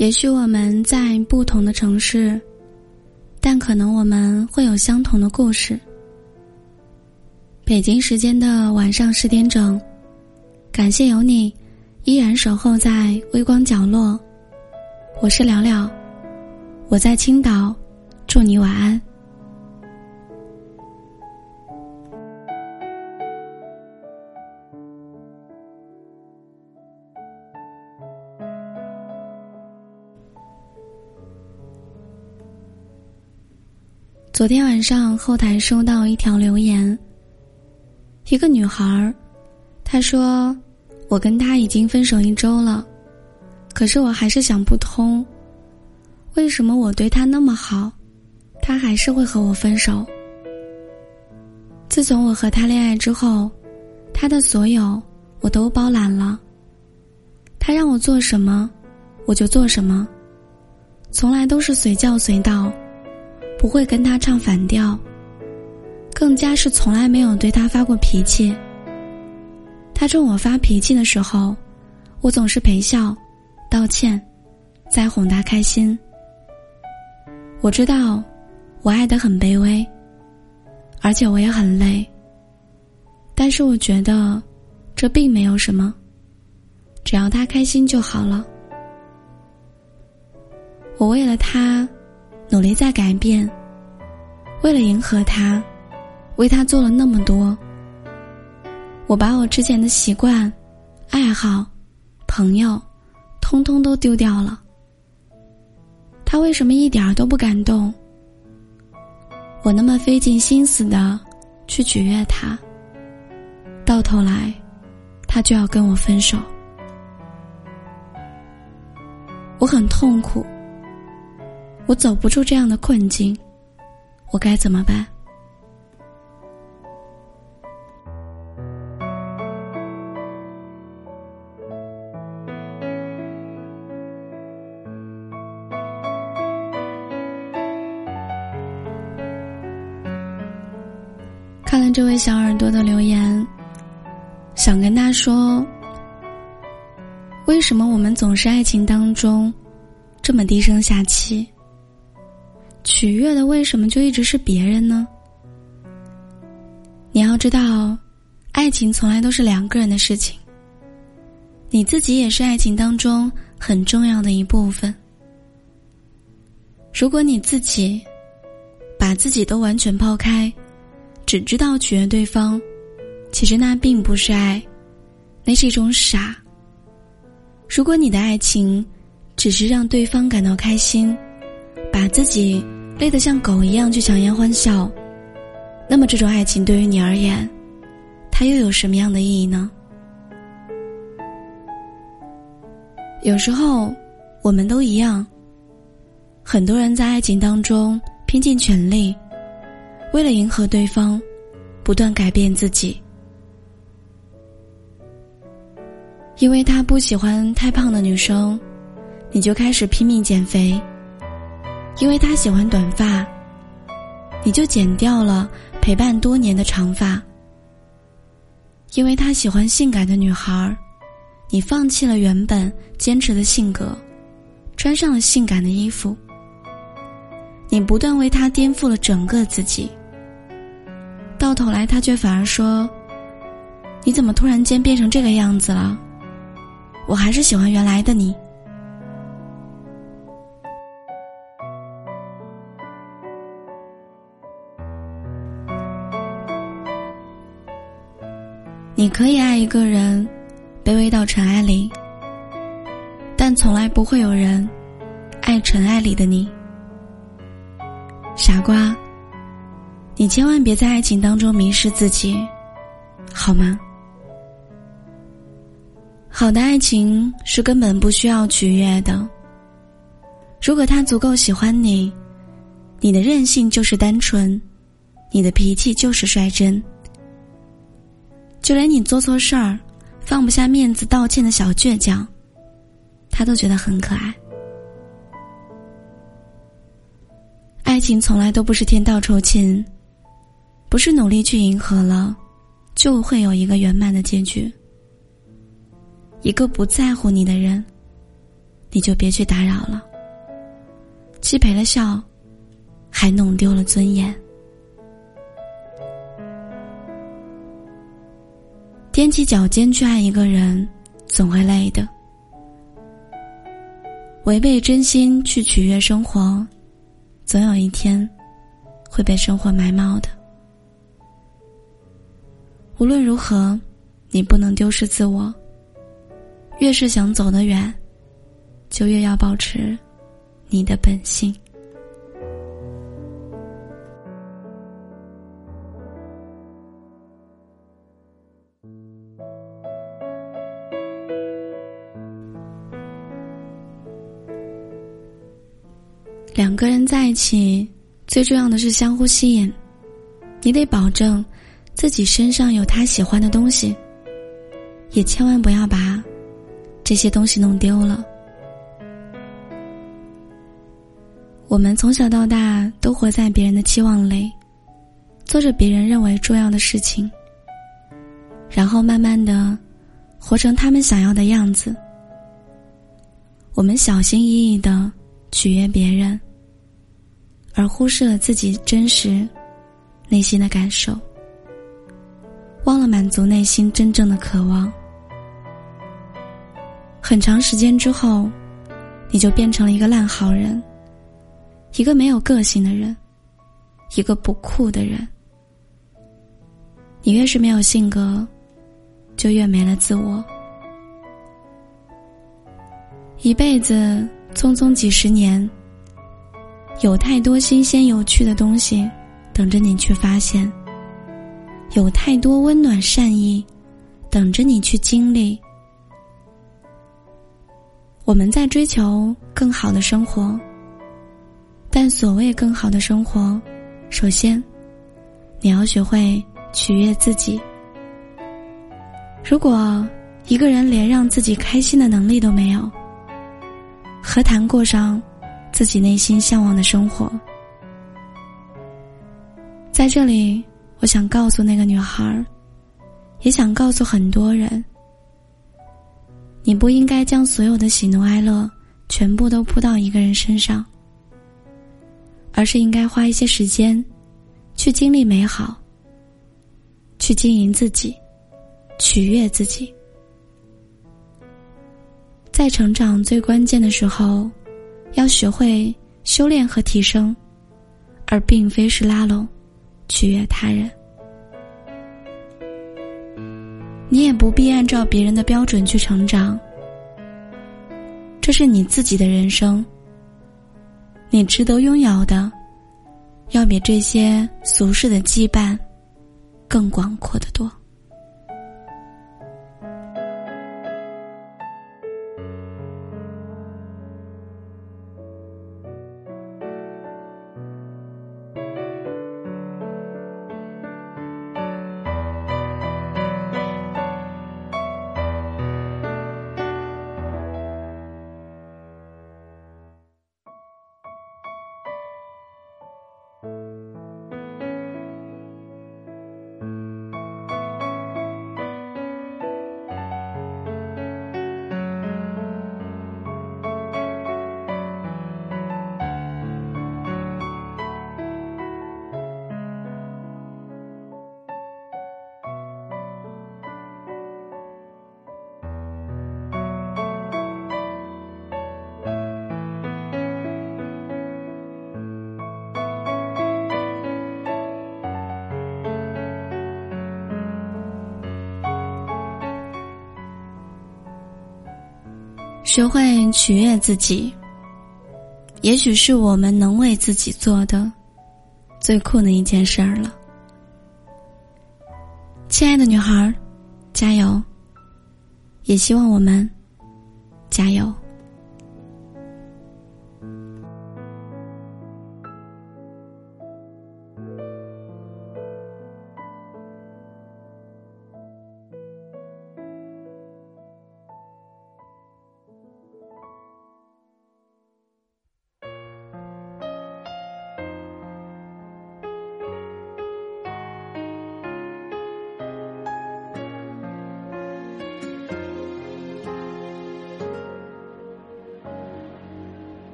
也许我们在不同的城市，但可能我们会有相同的故事。北京时间的晚上十点整，感谢有你，依然守候在微光角落。我是聊聊，我在青岛，祝你晚安。昨天晚上后台收到一条留言，一个女孩儿，她说：“我跟他已经分手一周了，可是我还是想不通，为什么我对他那么好，他还是会和我分手？自从我和他恋爱之后，他的所有我都包揽了，他让我做什么，我就做什么，从来都是随叫随到。”不会跟他唱反调，更加是从来没有对他发过脾气。他冲我发脾气的时候，我总是陪笑、道歉，再哄他开心。我知道，我爱的很卑微，而且我也很累。但是我觉得，这并没有什么，只要他开心就好了。我为了他。努力在改变，为了迎合他，为他做了那么多。我把我之前的习惯、爱好、朋友，通通都丢掉了。他为什么一点儿都不感动？我那么费尽心思的去取悦他，到头来，他就要跟我分手，我很痛苦。我走不出这样的困境，我该怎么办？看了这位小耳朵的留言，想跟他说：为什么我们总是爱情当中这么低声下气？取悦的为什么就一直是别人呢？你要知道，爱情从来都是两个人的事情。你自己也是爱情当中很重要的一部分。如果你自己把自己都完全抛开，只知道取悦对方，其实那并不是爱，那是一种傻。如果你的爱情只是让对方感到开心，把自己。累得像狗一样去强颜欢笑，那么这种爱情对于你而言，它又有什么样的意义呢？有时候，我们都一样。很多人在爱情当中拼尽全力，为了迎合对方，不断改变自己。因为他不喜欢太胖的女生，你就开始拼命减肥。因为他喜欢短发，你就剪掉了陪伴多年的长发；因为他喜欢性感的女孩你放弃了原本坚持的性格，穿上了性感的衣服。你不断为他颠覆了整个自己，到头来他却反而说：“你怎么突然间变成这个样子了？我还是喜欢原来的你。”可以爱一个人，卑微到尘埃里，但从来不会有人爱尘埃里的你。傻瓜，你千万别在爱情当中迷失自己，好吗？好的爱情是根本不需要取悦的。如果他足够喜欢你，你的任性就是单纯，你的脾气就是率真。就连你做错事儿，放不下面子道歉的小倔强，他都觉得很可爱。爱情从来都不是天道酬勤，不是努力去迎合了，就会有一个圆满的结局。一个不在乎你的人，你就别去打扰了。既赔了笑，还弄丢了尊严。踮起脚尖去爱一个人，总会累的。违背真心去取悦生活，总有一天会被生活埋没的。无论如何，你不能丢失自我。越是想走得远，就越要保持你的本性。在一起，最重要的是相互吸引。你得保证自己身上有他喜欢的东西，也千万不要把这些东西弄丢了。我们从小到大都活在别人的期望里，做着别人认为重要的事情，然后慢慢的活成他们想要的样子。我们小心翼翼的取悦别人。而忽视了自己真实内心的感受，忘了满足内心真正的渴望。很长时间之后，你就变成了一个烂好人，一个没有个性的人，一个不酷的人。你越是没有性格，就越没了自我。一辈子匆匆几十年。有太多新鲜有趣的东西，等着你去发现；有太多温暖善意，等着你去经历。我们在追求更好的生活，但所谓更好的生活，首先，你要学会取悦自己。如果一个人连让自己开心的能力都没有，何谈过上？自己内心向往的生活，在这里，我想告诉那个女孩也想告诉很多人：你不应该将所有的喜怒哀乐全部都扑到一个人身上，而是应该花一些时间，去经历美好，去经营自己，取悦自己。在成长最关键的时候。要学会修炼和提升，而并非是拉拢、取悦他人。你也不必按照别人的标准去成长，这是你自己的人生。你值得拥有的，要比这些俗世的羁绊更广阔的多。学会取悦自己，也许是我们能为自己做的最酷的一件事儿了。亲爱的女孩儿，加油！也希望我们加油。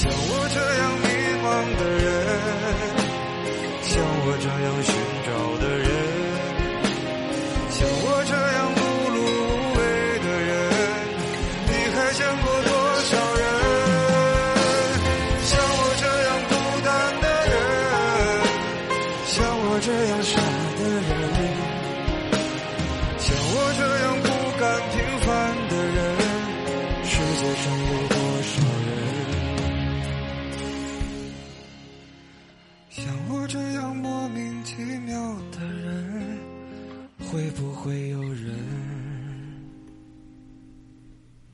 像我这样迷茫的人，像我这样寻找的人，会不会有人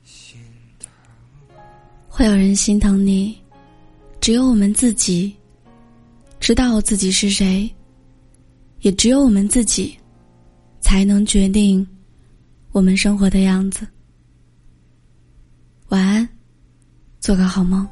心疼？会有人心疼你，只有我们自己知道自己是谁，也只有我们自己才能决定我们生活的样子。晚安，做个好梦。